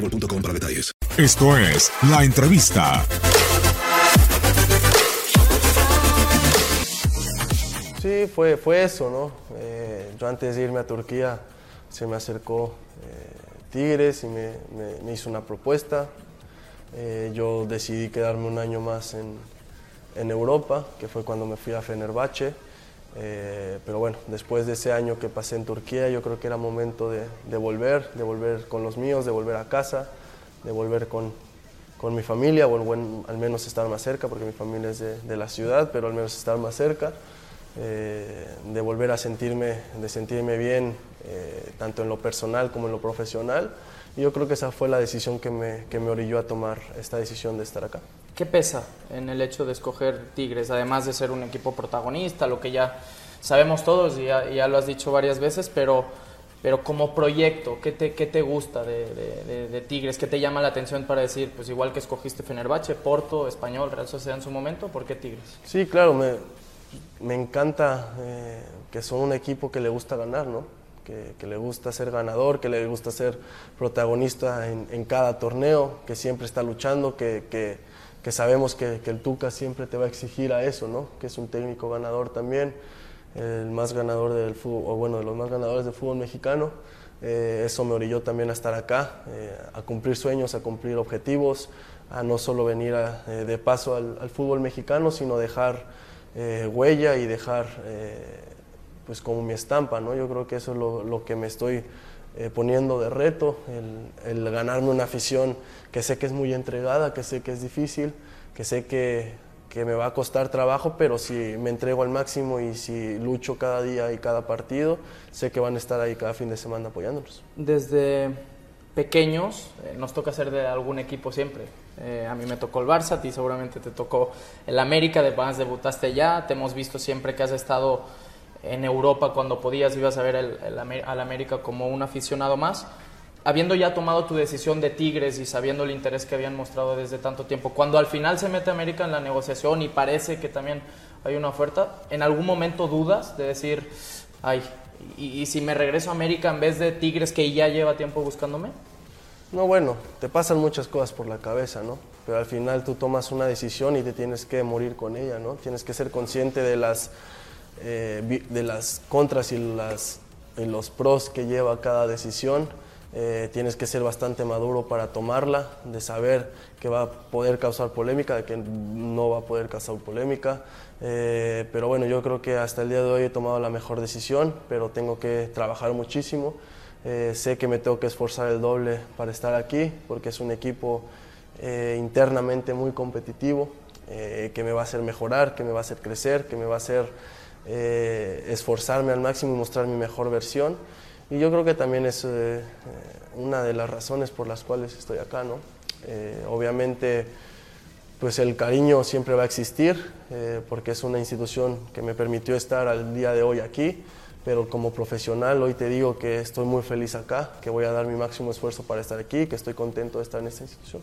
boostmobile.com para detalles. Esto es La Entrevista. Sí, fue, fue eso, ¿no? Eh, yo antes de irme a Turquía se me acercó eh, Tigres y me, me- me hizo una propuesta. Eh, yo decidí quedarme un año más en, en Europa, que fue cuando me fui a Fenerbahce. Después de ese año que pasé en Turquía, yo creo que era momento de, volver, de volver con los míos, de volver a casa, de volver con, con mi familia, o al menos estar más cerca, porque mi familia es de, de la ciudad, pero al menos estar más cerca, eh, de volver a sentirme, de sentirme bien, eh, tanto en lo personal como en lo profesional. Y yo creo que esa fue la decisión que me, que me orilló a tomar esta decisión de estar acá. ¿Qué pesa en el hecho de escoger Tigres, además de ser un equipo protagonista, lo que ya sabemos todos y ya, lo has dicho varias veces, pero, pero como proyecto, ¿qué te, qué te gusta de, Tigres? ¿Qué te llama la atención para decir, pues igual que escogiste Fenerbahce, Porto, Español, Real Sociedad en su momento, ¿por qué Tigres? Sí, claro, me, me encanta eh, que son un equipo que le gusta ganar, ¿no? Que, le gusta ser ganador, que le gusta ser protagonista en, cada torneo, que siempre está luchando, que- que sabemos que, que el Tuca siempre te va a exigir a eso, ¿no? Que es un técnico ganador también, el más ganador del fútbol, o bueno, de los más ganadores del fútbol mexicano. Eh, eso me orilló también a estar acá, eh, a cumplir sueños, a cumplir objetivos, a no solo venir eh, de paso al, al fútbol mexicano, sino dejar huella y dejar pues como mi estampa, ¿no? Yo creo que eso es lo que me estoy eh, poniendo de reto, el, ganarme una afición que sé que es muy entregada, que sé que es difícil, que sé que, que me va a costar trabajo, pero si me entrego al máximo y si lucho cada día y cada partido, sé que van a estar ahí cada fin de semana apoyándonos. Desde pequeños eh, nos toca ser de algún equipo siempre. Eh, a mí me tocó el Barça, a ti seguramente te tocó el América, de más debutaste ya, te hemos visto siempre que has estado en Europa cuando podías, ibas a ver el- el al América como un aficionado más. Habiendo ya tomado tu decisión de Tigres y sabiendo el interés que habían mostrado desde tanto tiempo, cuando al final se mete América en la negociación y parece que también hay una oferta, ¿en algún momento dudas de decir, ay, y, y si me regreso a América en vez de Tigres que ya lleva tiempo buscándome? No, bueno, te pasan muchas cosas por la cabeza, ¿no? Pero al final tú tomas una decisión y te tienes que morir con ella, ¿no? Tienes que ser consciente de las, eh, de las contras y, las, y los pros que lleva cada decisión. Eh, tienes que ser bastante maduro para tomarla, de saber que va a poder causar polémica, de que no va a poder causar polémica. Eh, pero bueno, yo creo que hasta el día de hoy he tomado la mejor decisión, pero tengo que trabajar muchísimo. Eh, sé que me tengo que esforzar el doble para estar aquí porque es un equipo eh, internamente muy competitivo, eh, que me va a hacer mejorar, que me va a hacer crecer, que me va a hacer esforzarme al máximo y mostrar mi mejor versión. Y yo creo que también es una de las razones por las cuales estoy acá. ¿no? obviamente, pues el cariño siempre va a existir porque es una institución que me permitió estar al día de hoy aquí pero como profesional hoy te digo que estoy muy feliz acá, que voy a dar mi máximo esfuerzo para estar aquí, que estoy contento de estar en esta institución.